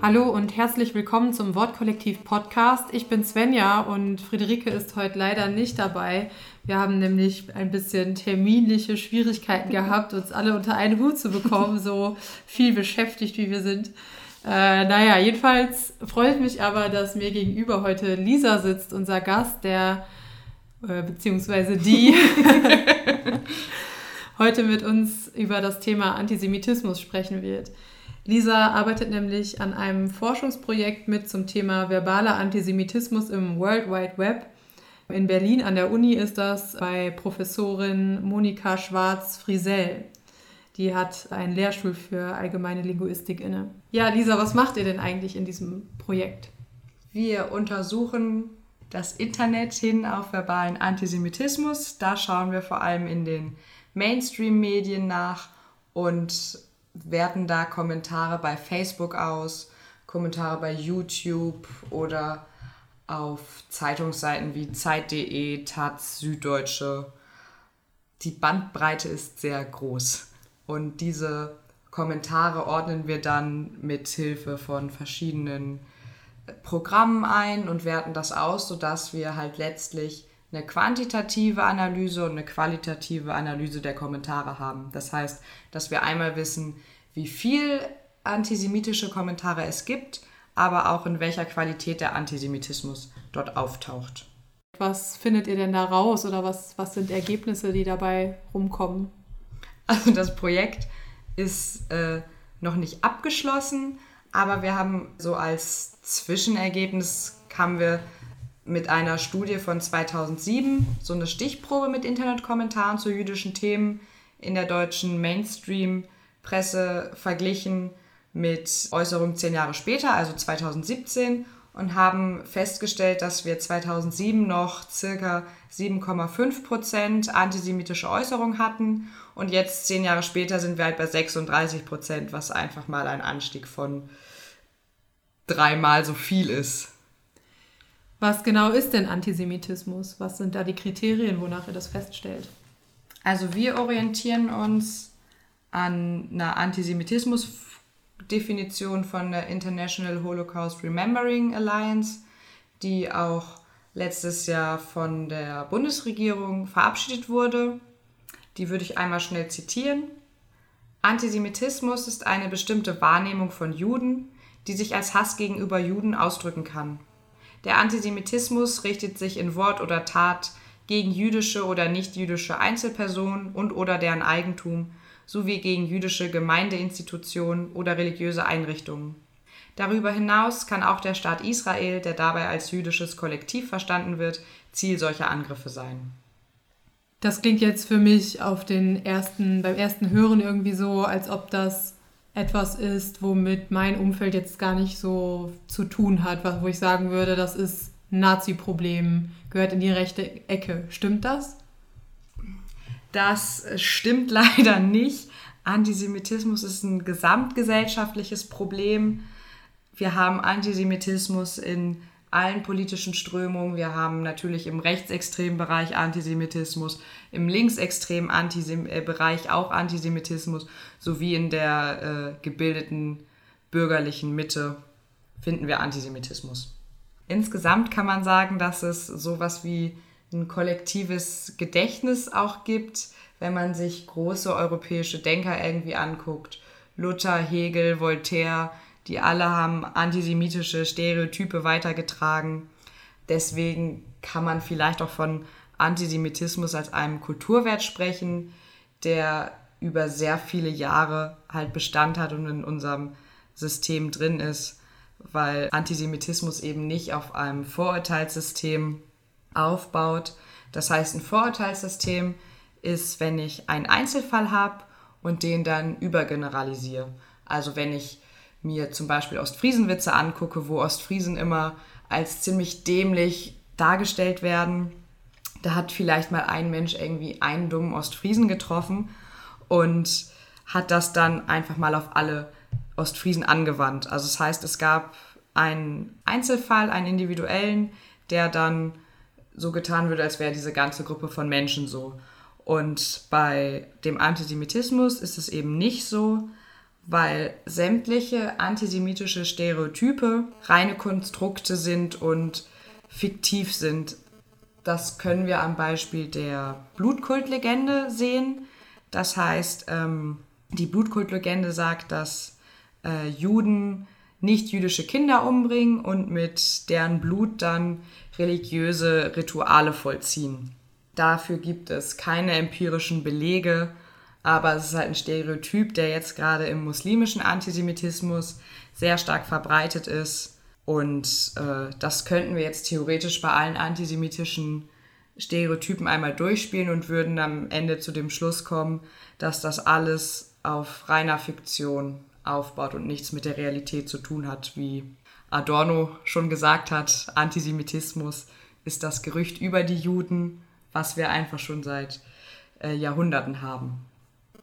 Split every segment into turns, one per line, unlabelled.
Hallo und herzlich willkommen zum Wortkollektiv Podcast. Ich bin Svenja und Friederike ist heute leider nicht dabei. Wir haben nämlich ein bisschen terminliche Schwierigkeiten gehabt, uns alle unter einen Hut zu bekommen, so viel beschäftigt wie wir sind. Äh, naja, jedenfalls freut mich aber, dass mir gegenüber heute Lisa sitzt, unser Gast, der äh, beziehungsweise die heute mit uns über das Thema Antisemitismus sprechen wird. Lisa arbeitet nämlich an einem Forschungsprojekt mit zum Thema verbaler Antisemitismus im World Wide Web. In Berlin an der Uni ist das bei Professorin Monika Schwarz-Friesell. Die hat einen Lehrstuhl für allgemeine Linguistik inne. Ja, Lisa, was macht ihr denn eigentlich in diesem Projekt?
Wir untersuchen das Internet hin auf verbalen Antisemitismus. Da schauen wir vor allem in den Mainstream-Medien nach und werten da Kommentare bei Facebook aus, Kommentare bei YouTube oder auf Zeitungsseiten wie Zeit.de, Taz, Süddeutsche. Die Bandbreite ist sehr groß und diese Kommentare ordnen wir dann mit Hilfe von verschiedenen Programmen ein und werten das aus, sodass wir halt letztlich eine quantitative Analyse und eine qualitative Analyse der Kommentare haben. Das heißt, dass wir einmal wissen, wie viel antisemitische Kommentare es gibt, aber auch in welcher Qualität der Antisemitismus dort auftaucht.
Was findet ihr denn da raus oder was, was sind Ergebnisse, die dabei rumkommen?
Also das Projekt ist äh, noch nicht abgeschlossen, aber wir haben so als Zwischenergebnis haben wir mit einer Studie von 2007 so eine Stichprobe mit Internetkommentaren zu jüdischen Themen in der deutschen Mainstream-Presse verglichen mit Äußerungen zehn Jahre später, also 2017, und haben festgestellt, dass wir 2007 noch circa 7,5 Prozent antisemitische Äußerungen hatten und jetzt zehn Jahre später sind wir halt bei 36 Prozent, was einfach mal ein Anstieg von dreimal so viel ist.
Was genau ist denn Antisemitismus? Was sind da die Kriterien, wonach ihr das feststellt?
Also wir orientieren uns an einer Antisemitismus-Definition von der International Holocaust Remembering Alliance, die auch letztes Jahr von der Bundesregierung verabschiedet wurde. Die würde ich einmal schnell zitieren. Antisemitismus ist eine bestimmte Wahrnehmung von Juden, die sich als Hass gegenüber Juden ausdrücken kann. Der Antisemitismus richtet sich in Wort oder Tat gegen jüdische oder nichtjüdische Einzelpersonen und oder deren Eigentum sowie gegen jüdische Gemeindeinstitutionen oder religiöse Einrichtungen. Darüber hinaus kann auch der Staat Israel, der dabei als jüdisches Kollektiv verstanden wird, Ziel solcher Angriffe sein.
Das klingt jetzt für mich auf den ersten, beim ersten Hören irgendwie so, als ob das etwas ist, womit mein Umfeld jetzt gar nicht so zu tun hat, wo ich sagen würde, das ist Nazi-Problem, gehört in die rechte Ecke. Stimmt das?
Das stimmt leider nicht. Antisemitismus ist ein gesamtgesellschaftliches Problem. Wir haben Antisemitismus in allen politischen Strömungen. Wir haben natürlich im rechtsextremen Bereich Antisemitismus, im linksextremen Antisem äh, Bereich auch Antisemitismus, sowie in der äh, gebildeten bürgerlichen Mitte finden wir Antisemitismus. Insgesamt kann man sagen, dass es sowas wie ein kollektives Gedächtnis auch gibt, wenn man sich große europäische Denker irgendwie anguckt. Luther, Hegel, Voltaire, die alle haben antisemitische Stereotype weitergetragen. Deswegen kann man vielleicht auch von Antisemitismus als einem Kulturwert sprechen, der über sehr viele Jahre halt Bestand hat und in unserem System drin ist, weil Antisemitismus eben nicht auf einem Vorurteilssystem aufbaut. Das heißt, ein Vorurteilssystem ist, wenn ich einen Einzelfall habe und den dann übergeneralisiere. Also wenn ich mir zum Beispiel Ostfriesenwitze angucke, wo Ostfriesen immer als ziemlich dämlich dargestellt werden, da hat vielleicht mal ein Mensch irgendwie einen dummen Ostfriesen getroffen und hat das dann einfach mal auf alle Ostfriesen angewandt. Also das heißt, es gab einen Einzelfall, einen individuellen, der dann so getan würde, als wäre diese ganze Gruppe von Menschen so. Und bei dem Antisemitismus ist es eben nicht so, weil sämtliche antisemitische Stereotype reine Konstrukte sind und fiktiv sind. Das können wir am Beispiel der Blutkultlegende sehen. Das heißt, ähm, die Blutkultlegende sagt, dass äh, Juden nicht jüdische Kinder umbringen und mit deren Blut dann religiöse Rituale vollziehen. Dafür gibt es keine empirischen Belege, aber es ist halt ein Stereotyp, der jetzt gerade im muslimischen Antisemitismus sehr stark verbreitet ist. Und äh, das könnten wir jetzt theoretisch bei allen antisemitischen Stereotypen einmal durchspielen und würden am Ende zu dem Schluss kommen, dass das alles auf reiner Fiktion aufbaut und nichts mit der Realität zu tun hat, wie Adorno schon gesagt hat, Antisemitismus ist das Gerücht über die Juden, was wir einfach schon seit äh, Jahrhunderten haben.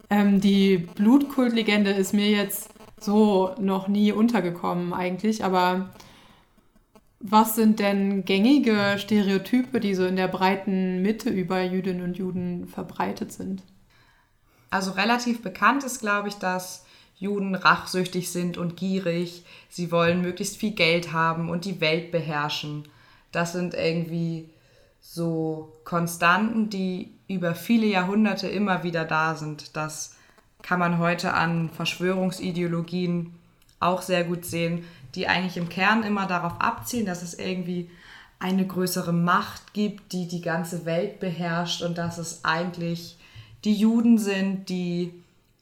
Ähm, die Blutkultlegende ist mir jetzt so noch nie untergekommen eigentlich, aber was sind denn gängige Stereotype, die so in der breiten Mitte über Jüdinnen und Juden verbreitet sind?
Also relativ bekannt ist, glaube ich, dass Juden rachsüchtig sind und gierig. Sie wollen möglichst viel Geld haben und die Welt beherrschen. Das sind irgendwie so Konstanten, die über viele Jahrhunderte immer wieder da sind. Das kann man heute an Verschwörungsideologien auch sehr gut sehen, die eigentlich im Kern immer darauf abzielen, dass es irgendwie eine größere Macht gibt, die die ganze Welt beherrscht und dass es eigentlich die Juden sind, die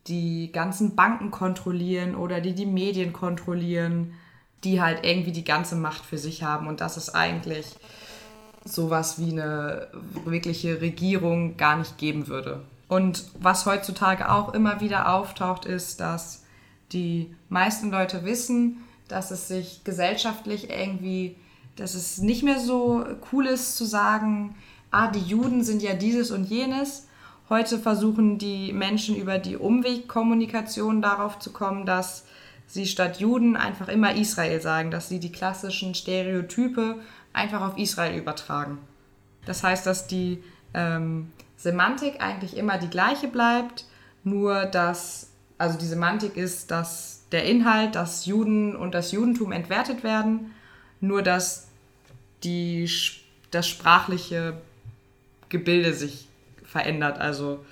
die ganzen Banken kontrollieren oder die die Medien kontrollieren, die halt irgendwie die ganze Macht für sich haben und dass es eigentlich sowas wie eine wirkliche Regierung gar nicht geben würde. Und was heutzutage auch immer wieder auftaucht, ist, dass die meisten Leute wissen, dass es sich gesellschaftlich irgendwie, dass es nicht mehr so cool ist zu sagen, ah, die Juden sind ja dieses und jenes, Heute versuchen die Menschen über die Umwegkommunikation darauf zu kommen, dass sie statt Juden einfach immer Israel sagen, dass sie die klassischen Stereotype einfach auf Israel übertragen. Das heißt, dass die ähm, Semantik eigentlich immer die gleiche bleibt, nur dass, also die Semantik ist, dass der Inhalt, dass Juden und das Judentum entwertet werden, nur dass die, das sprachliche Gebilde sich verändert. Also,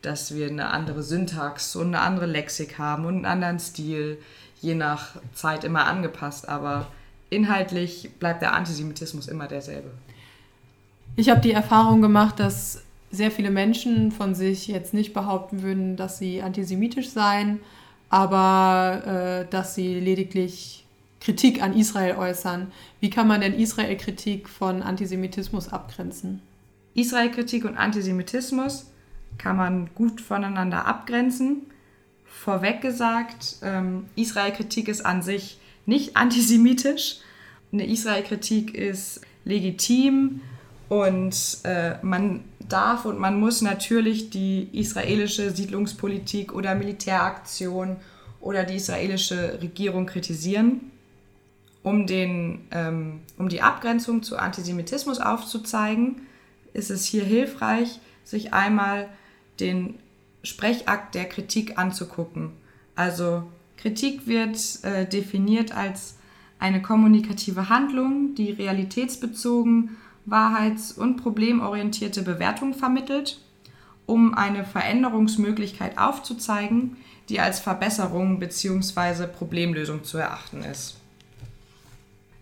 dass wir eine andere Syntax und eine andere Lexik haben und einen anderen Stil, je nach Zeit immer angepasst. Aber inhaltlich bleibt der Antisemitismus immer derselbe.
Ich habe die Erfahrung gemacht, dass sehr viele Menschen von sich jetzt nicht behaupten würden, dass sie antisemitisch seien, aber äh, dass sie lediglich Kritik an Israel äußern. Wie kann man denn Israel-Kritik von Antisemitismus abgrenzen?
Israel-Kritik und Antisemitismus kann man gut voneinander abgrenzen. Vorweg gesagt, ähm, Israel-Kritik ist an sich nicht antisemitisch. Eine Israel-Kritik ist legitim und äh, man darf und man muss natürlich die israelische Siedlungspolitik oder Militäraktion oder die israelische Regierung kritisieren. Um, den, ähm, um die Abgrenzung zu Antisemitismus aufzuzeigen, ist es hier hilfreich, sich einmal den Sprechakt der Kritik anzugucken. Also Kritik wird äh, definiert als eine kommunikative Handlung, die realitätsbezogen, wahrheits- und problemorientierte Bewertung vermittelt, um eine Veränderungsmöglichkeit aufzuzeigen, die als Verbesserung bzw. Problemlösung zu erachten ist.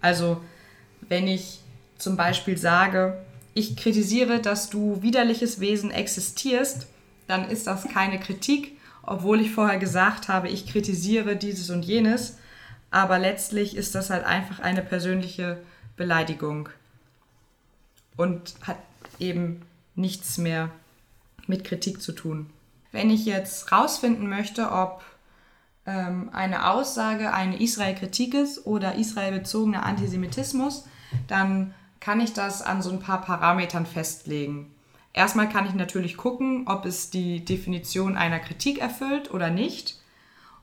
Also wenn ich zum Beispiel sage, ich kritisiere, dass du widerliches Wesen existierst, dann ist das keine Kritik, obwohl ich vorher gesagt habe, ich kritisiere dieses und jenes. Aber letztlich ist das halt einfach eine persönliche Beleidigung und hat eben nichts mehr mit Kritik zu tun. Wenn ich jetzt rausfinden möchte, ob ähm, eine Aussage eine Israel-Kritik ist oder israelbezogener Antisemitismus, dann kann ich das an so ein paar Parametern festlegen. Erstmal kann ich natürlich gucken, ob es die Definition einer Kritik erfüllt oder nicht.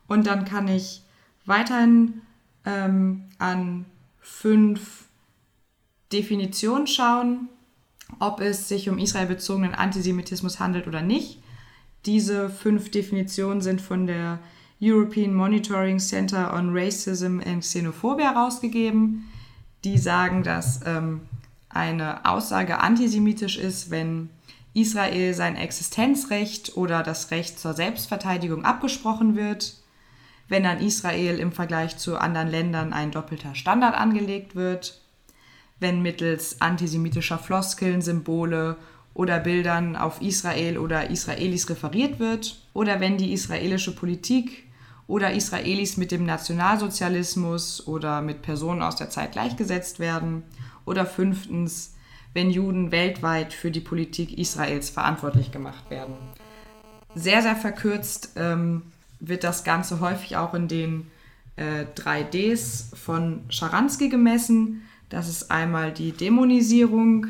Und dann kann ich weiterhin ähm, an fünf Definitionen schauen, ob es sich um israelbezogenen Antisemitismus handelt oder nicht. Diese fünf Definitionen sind von der European Monitoring Center on Racism and Xenophobia herausgegeben. Die sagen, dass ähm, eine Aussage antisemitisch ist, wenn Israel sein Existenzrecht oder das Recht zur Selbstverteidigung abgesprochen wird, wenn an Israel im Vergleich zu anderen Ländern ein doppelter Standard angelegt wird, wenn mittels antisemitischer Floskeln, Symbole oder Bildern auf Israel oder Israelis referiert wird, oder wenn die israelische Politik oder Israelis mit dem Nationalsozialismus oder mit Personen aus der Zeit gleichgesetzt werden, oder fünftens, wenn Juden weltweit für die Politik Israels verantwortlich gemacht werden. Sehr, sehr verkürzt ähm, wird das Ganze häufig auch in den äh, 3Ds von Scharansky gemessen. Das ist einmal die Dämonisierung,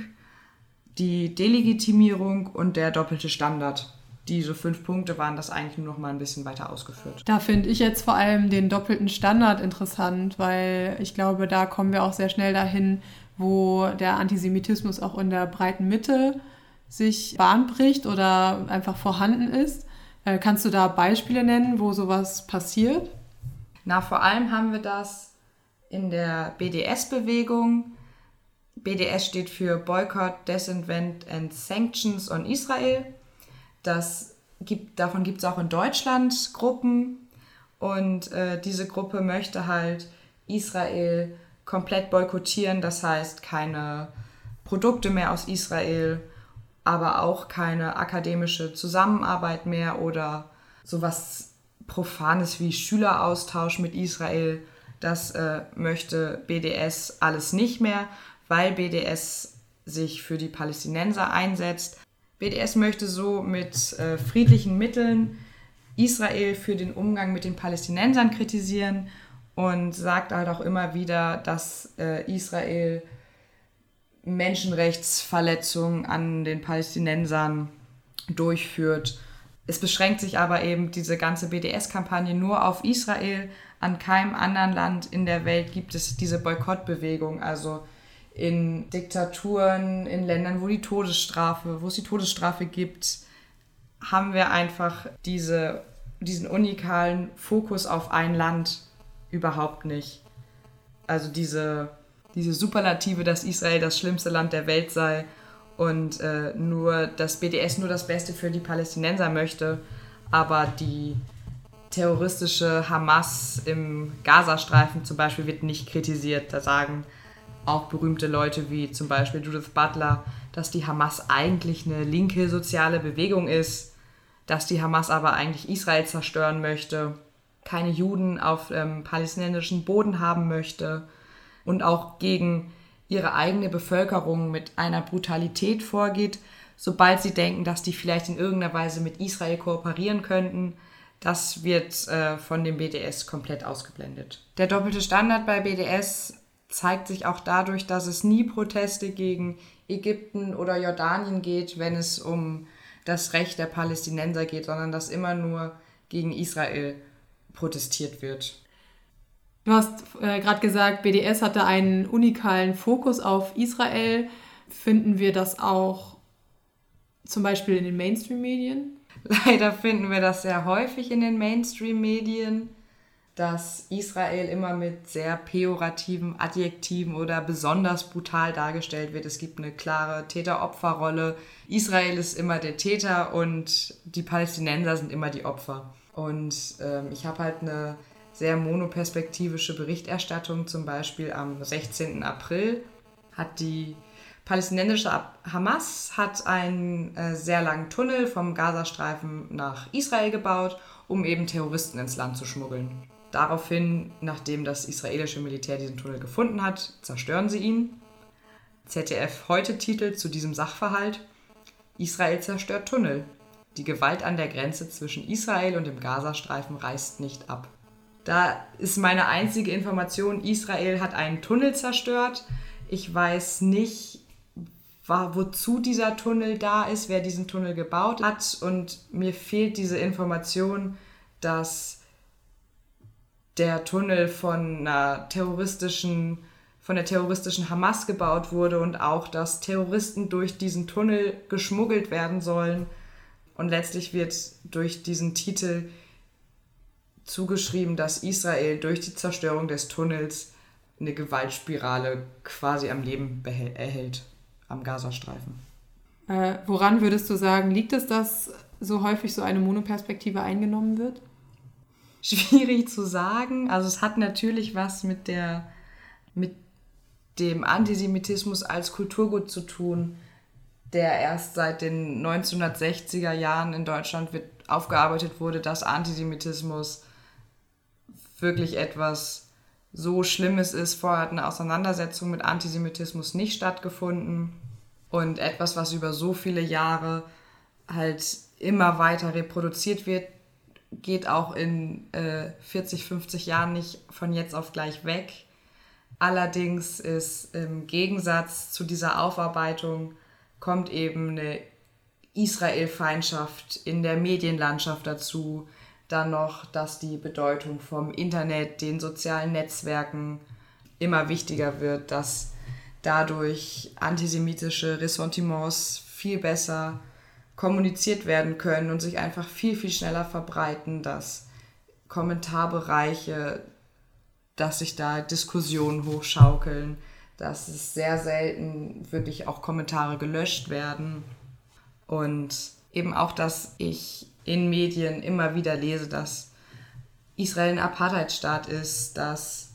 die Delegitimierung und der doppelte Standard. Diese fünf Punkte waren das eigentlich nur noch mal ein bisschen weiter ausgeführt.
Da finde ich jetzt vor allem den doppelten Standard interessant, weil ich glaube, da kommen wir auch sehr schnell dahin, wo der Antisemitismus auch in der breiten Mitte sich Bahn bricht oder einfach vorhanden ist. Äh, kannst du da Beispiele nennen, wo sowas passiert?
Na, vor allem haben wir das in der BDS-Bewegung. BDS steht für Boycott, Disinvent and Sanctions on Israel. Das gibt, davon gibt es auch in Deutschland Gruppen. Und äh, diese Gruppe möchte halt Israel komplett boykottieren. Das heißt, keine Produkte mehr aus Israel, aber auch keine akademische Zusammenarbeit mehr oder sowas Profanes wie Schüleraustausch mit Israel. Das äh, möchte BDS alles nicht mehr, weil BDS sich für die Palästinenser einsetzt. BDS möchte so mit äh, friedlichen Mitteln Israel für den Umgang mit den Palästinensern kritisieren und sagt halt auch immer wieder, dass äh, Israel Menschenrechtsverletzungen an den Palästinensern durchführt. Es beschränkt sich aber eben diese ganze BDS-Kampagne nur auf Israel. An keinem anderen Land in der Welt gibt es diese Boykottbewegung. Also in Diktaturen, in Ländern, wo die Todesstrafe, wo es die Todesstrafe gibt, haben wir einfach diese, diesen unikalen Fokus auf ein Land überhaupt nicht. Also diese, diese Superlative, dass Israel das schlimmste Land der Welt sei und äh, nur das BDS nur das Beste für die Palästinenser möchte, aber die terroristische Hamas im Gazastreifen zum Beispiel wird nicht kritisiert. Da sagen auch berühmte Leute wie zum Beispiel Judith Butler, dass die Hamas eigentlich eine linke soziale Bewegung ist, dass die Hamas aber eigentlich Israel zerstören möchte keine Juden auf ähm, palästinensischen Boden haben möchte und auch gegen ihre eigene Bevölkerung mit einer Brutalität vorgeht, sobald sie denken, dass die vielleicht in irgendeiner Weise mit Israel kooperieren könnten. Das wird äh, von dem BDS komplett ausgeblendet. Der doppelte Standard bei BDS zeigt sich auch dadurch, dass es nie Proteste gegen Ägypten oder Jordanien geht, wenn es um das Recht der Palästinenser geht, sondern dass immer nur gegen Israel protestiert wird.
Du hast äh, gerade gesagt, BDS hatte einen unikalen Fokus auf Israel. Finden wir das auch zum Beispiel in den Mainstream-Medien?
Leider finden wir das sehr häufig in den Mainstream-Medien, dass Israel immer mit sehr pejorativen Adjektiven oder besonders brutal dargestellt wird. Es gibt eine klare Täter-Opfer-Rolle. Israel ist immer der Täter und die Palästinenser sind immer die Opfer. Und ähm, ich habe halt eine sehr monoperspektivische Berichterstattung. Zum Beispiel am 16. April hat die palästinensische Hamas hat einen äh, sehr langen Tunnel vom Gazastreifen nach Israel gebaut, um eben Terroristen ins Land zu schmuggeln. Daraufhin, nachdem das israelische Militär diesen Tunnel gefunden hat, zerstören sie ihn. ZDF heute titelt zu diesem Sachverhalt Israel zerstört Tunnel. Die Gewalt an der Grenze zwischen Israel und dem Gazastreifen reißt nicht ab. Da ist meine einzige Information, Israel hat einen Tunnel zerstört. Ich weiß nicht, wozu dieser Tunnel da ist, wer diesen Tunnel gebaut hat. Und mir fehlt diese Information, dass der Tunnel von einer terroristischen von der terroristischen Hamas gebaut wurde und auch, dass Terroristen durch diesen Tunnel geschmuggelt werden sollen. Und letztlich wird durch diesen Titel zugeschrieben, dass Israel durch die Zerstörung des Tunnels eine Gewaltspirale quasi am Leben erhält, am Gazastreifen.
Äh, woran würdest du sagen, liegt es, dass so häufig so eine Monoperspektive eingenommen wird?
Schwierig zu sagen. Also es hat natürlich was mit der mit dem Antisemitismus als Kulturgut zu tun, der erst seit den 1960er Jahren in Deutschland wird aufgearbeitet wurde, dass Antisemitismus wirklich etwas so Schlimmes ist. Vorher hat eine Auseinandersetzung mit Antisemitismus nicht stattgefunden und etwas, was über so viele Jahre halt immer weiter reproduziert wird, geht auch in äh, 40, 50 Jahren nicht von jetzt auf gleich weg. Allerdings ist im Gegensatz zu dieser Aufarbeitung kommt eben eine Israel-Feindschaft in der Medienlandschaft dazu. Dann noch, dass die Bedeutung vom Internet, den sozialen Netzwerken immer wichtiger wird, dass dadurch antisemitische Ressentiments viel besser kommuniziert werden können und sich einfach viel, viel schneller verbreiten, dass Kommentarbereiche, dass sich da Diskussionen hochschaukeln, dass es sehr selten wirklich auch Kommentare gelöscht werden und eben auch, dass ich in Medien immer wieder lese, dass Israel ein Apartheidstaat ist, dass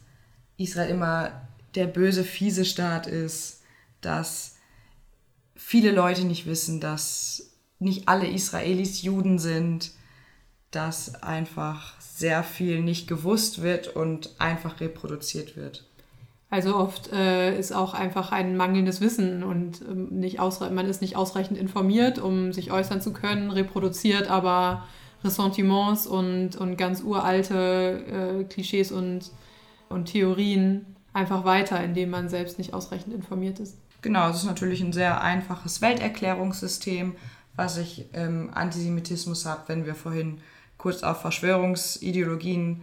Israel immer der böse, fiese Staat ist, dass viele Leute nicht wissen, dass nicht alle Israelis Juden sind, dass einfach sehr viel nicht gewusst wird und einfach reproduziert wird.
Also oft äh, ist auch einfach ein mangelndes Wissen und ähm, nicht man ist nicht ausreichend informiert, um sich äußern zu können, reproduziert aber Ressentiments und, und ganz uralte äh, Klischees und, und Theorien einfach weiter, indem man selbst nicht ausreichend informiert ist.
Genau, es ist natürlich ein sehr einfaches Welterklärungssystem, was ich im Antisemitismus habe, wenn wir vorhin kurz auf Verschwörungsideologien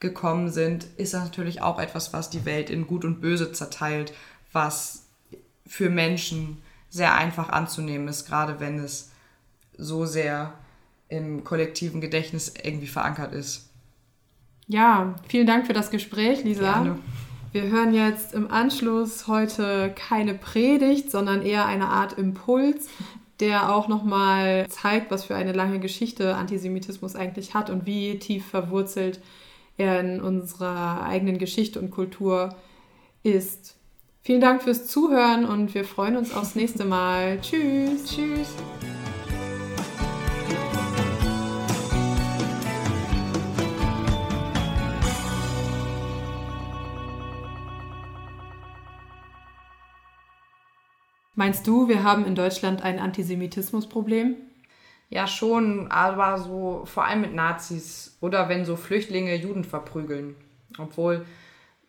gekommen sind, ist das natürlich auch etwas, was die Welt in Gut und Böse zerteilt, was für Menschen sehr einfach anzunehmen ist, gerade wenn es so sehr im kollektiven Gedächtnis irgendwie verankert ist.
Ja, vielen Dank für das Gespräch, Lisa. Gerne. Wir hören jetzt im Anschluss heute keine Predigt, sondern eher eine Art Impuls, der auch nochmal zeigt, was für eine lange Geschichte Antisemitismus eigentlich hat und wie tief verwurzelt er in unserer eigenen Geschichte und Kultur ist. Vielen Dank fürs Zuhören und wir freuen uns aufs nächste Mal. Tschüss. Tschüss. Meinst du, wir haben in Deutschland ein Antisemitismusproblem?
Ja, schon, aber so vor allem mit Nazis oder wenn so Flüchtlinge Juden verprügeln. Obwohl,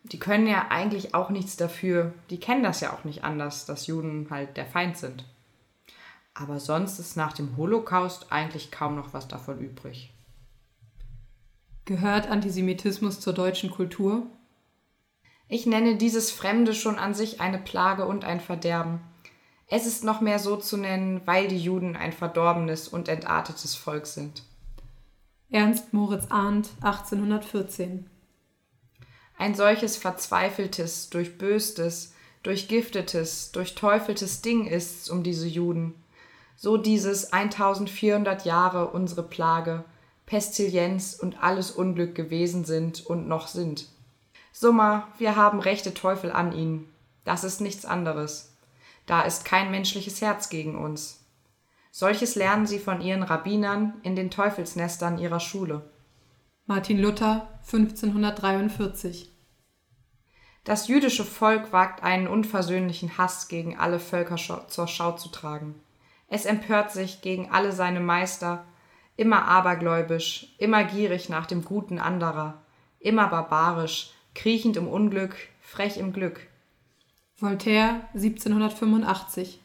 die können ja eigentlich auch nichts dafür. Die kennen das ja auch nicht anders, dass Juden halt der Feind sind. Aber sonst ist nach dem Holocaust eigentlich kaum noch was davon übrig.
Gehört Antisemitismus zur deutschen Kultur?
Ich nenne dieses Fremde schon an sich eine Plage und ein Verderben. Es ist noch mehr so zu nennen, weil die Juden ein verdorbenes und entartetes Volk sind.
Ernst Moritz Arndt, 1814.
Ein solches verzweifeltes, durchböstes, durchgiftetes, durchteufeltes Ding ist's um diese Juden. So dieses 1400 Jahre unsere Plage, Pestilienz und alles Unglück gewesen sind und noch sind. Summa, wir haben rechte Teufel an ihnen. Das ist nichts anderes. Da ist kein menschliches Herz gegen uns. Solches lernen sie von ihren Rabbinern in den Teufelsnestern ihrer Schule.
Martin Luther 1543
Das jüdische Volk wagt einen unversöhnlichen Hass gegen alle Völker zur Schau zu tragen. Es empört sich gegen alle seine Meister, immer abergläubisch, immer gierig nach dem Guten anderer, immer barbarisch, kriechend im Unglück, frech im Glück.
Voltaire 1785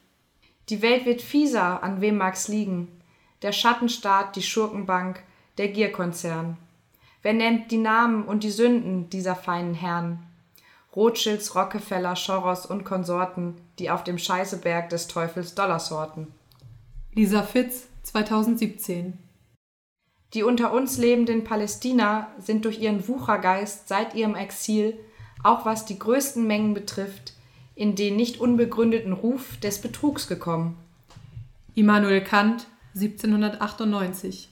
Die Welt wird fieser, an wem mag's liegen? Der Schattenstaat, die Schurkenbank, der Gierkonzern. Wer nennt die Namen und die Sünden dieser feinen Herren? Rothschilds, Rockefeller, Soros und Konsorten, die auf dem Scheißeberg des Teufels Dollars horten.
Lisa Fitz, 2017.
Die unter uns lebenden Palästina sind durch ihren Wuchergeist seit ihrem Exil, auch was die größten Mengen betrifft, in den nicht unbegründeten Ruf des Betrugs gekommen.
Immanuel Kant, 1798.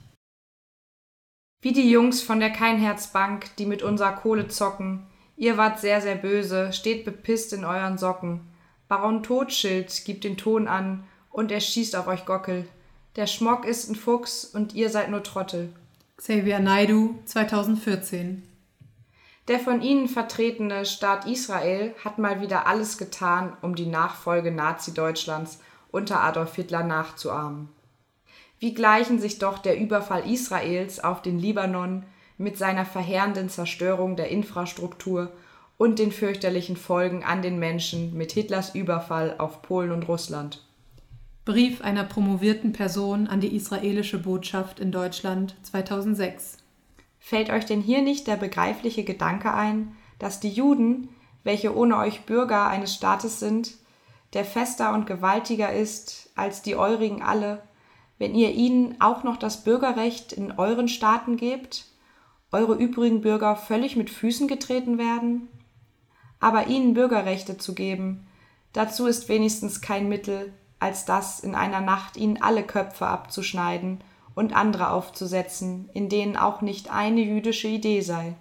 Wie die Jungs von der Keinherzbank, die mit unserer Kohle zocken. Ihr wart sehr, sehr böse, steht bepisst in euren Socken. Baron Totschild gibt den Ton an und er schießt auf euch Gockel. Der Schmock ist ein Fuchs und ihr seid nur Trottel.
Xavier Naidu, 2014.
Der von ihnen vertretene Staat Israel hat mal wieder alles getan, um die Nachfolge Nazi-Deutschlands unter Adolf Hitler nachzuahmen. Wie gleichen sich doch der Überfall Israels auf den Libanon mit seiner verheerenden Zerstörung der Infrastruktur und den fürchterlichen Folgen an den Menschen mit Hitlers Überfall auf Polen und Russland.
Brief einer promovierten Person an die israelische Botschaft in Deutschland 2006.
Fällt euch denn hier nicht der begreifliche Gedanke ein, dass die Juden, welche ohne euch Bürger eines Staates sind, der fester und gewaltiger ist als die eurigen alle, wenn ihr ihnen auch noch das Bürgerrecht in euren Staaten gebt, eure übrigen Bürger völlig mit Füßen getreten werden? Aber ihnen Bürgerrechte zu geben, dazu ist wenigstens kein Mittel, als das in einer Nacht ihnen alle Köpfe abzuschneiden und andere aufzusetzen, in denen auch nicht eine jüdische Idee sei.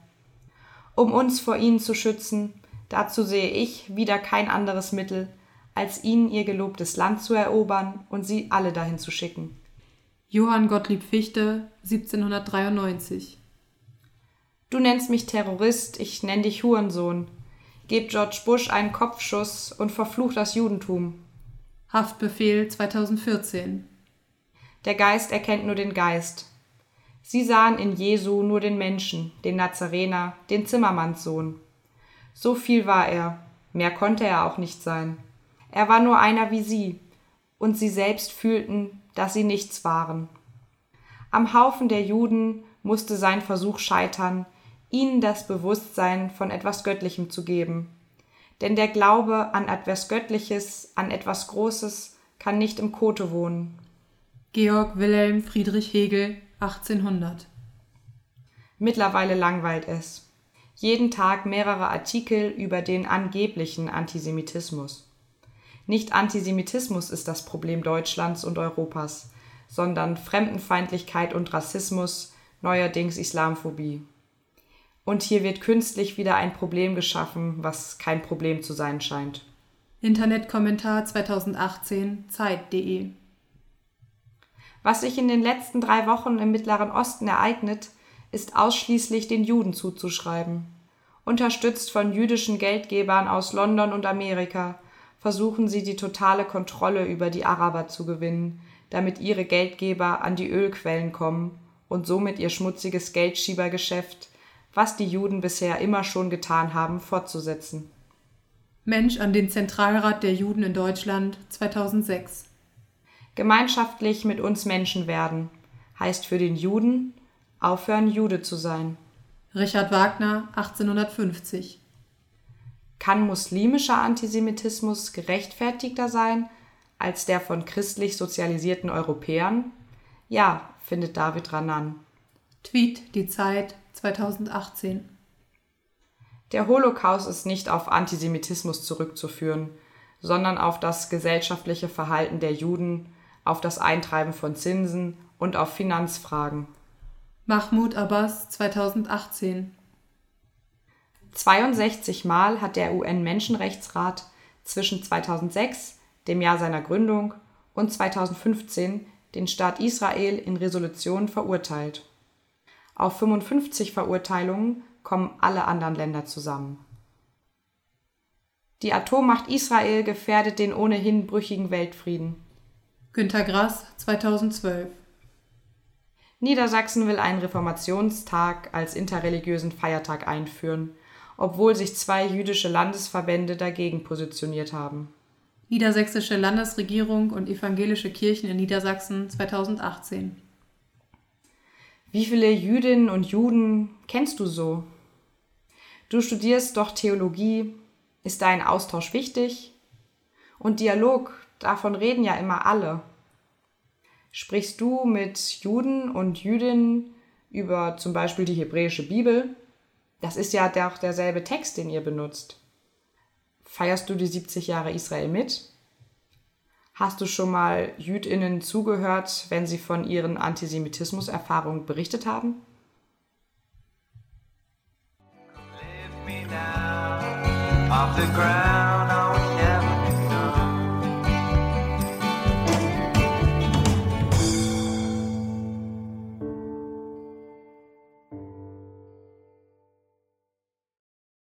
Um uns vor ihnen zu schützen, dazu sehe ich wieder kein anderes Mittel, als ihnen ihr gelobtes Land zu erobern und sie alle dahin zu schicken.
Johann Gottlieb Fichte, 1793.
Du nennst mich Terrorist, ich nenn dich Hurensohn. Geb George Bush einen Kopfschuss und verfluch das Judentum.
Haftbefehl 2014.
Der Geist erkennt nur den Geist. Sie sahen in Jesu nur den Menschen, den Nazarener, den Zimmermannssohn. So viel war er, mehr konnte er auch nicht sein. Er war nur einer wie sie, und sie selbst fühlten, dass sie nichts waren. Am Haufen der Juden musste sein Versuch scheitern, ihnen das Bewusstsein von etwas Göttlichem zu geben. Denn der Glaube an etwas Göttliches, an etwas Großes, kann nicht im Kote wohnen.
Georg Wilhelm Friedrich Hegel, 1800.
Mittlerweile langweilt es. Jeden Tag mehrere Artikel über den angeblichen Antisemitismus. Nicht Antisemitismus ist das Problem Deutschlands und Europas, sondern Fremdenfeindlichkeit und Rassismus, neuerdings Islamphobie. Und hier wird künstlich wieder ein Problem geschaffen, was kein Problem zu sein scheint.
Internetkommentar 2018 Zeit.de
Was sich in den letzten drei Wochen im Mittleren Osten ereignet, ist ausschließlich den Juden zuzuschreiben. Unterstützt von jüdischen Geldgebern aus London und Amerika versuchen sie die totale Kontrolle über die Araber zu gewinnen, damit ihre Geldgeber an die Ölquellen kommen und somit ihr schmutziges Geldschiebergeschäft, was die Juden bisher immer schon getan haben, fortzusetzen.
Mensch an den Zentralrat der Juden in Deutschland 2006.
Gemeinschaftlich mit uns Menschen werden heißt für den Juden aufhören, Jude zu sein.
Richard Wagner 1850.
Kann muslimischer Antisemitismus gerechtfertigter sein als der von christlich sozialisierten Europäern? Ja, findet David Ranan.
Tweet Die Zeit 2018.
Der Holocaust ist nicht auf Antisemitismus zurückzuführen, sondern auf das gesellschaftliche Verhalten der Juden, auf das Eintreiben von Zinsen und auf Finanzfragen.
Mahmoud Abbas 2018.
62 Mal hat der UN-Menschenrechtsrat zwischen 2006, dem Jahr seiner Gründung, und 2015 den Staat Israel in Resolutionen verurteilt. Auf 55 Verurteilungen kommen alle anderen Länder zusammen. Die Atommacht Israel gefährdet den ohnehin brüchigen Weltfrieden.
Günter Grass 2012.
Niedersachsen will einen Reformationstag als interreligiösen Feiertag einführen obwohl sich zwei jüdische Landesverbände dagegen positioniert haben.
Niedersächsische Landesregierung und evangelische Kirchen in Niedersachsen 2018.
Wie viele Jüdinnen und Juden kennst du so? Du studierst doch Theologie, Ist dein Austausch wichtig? Und Dialog, davon reden ja immer alle. Sprichst du mit Juden und Jüdinnen über zum Beispiel die hebräische Bibel? Das ist ja auch derselbe Text, den ihr benutzt. Feierst du die 70 Jahre Israel mit? Hast du schon mal Jüdinnen zugehört, wenn sie von ihren Antisemitismus-Erfahrungen berichtet haben?
Off the ground.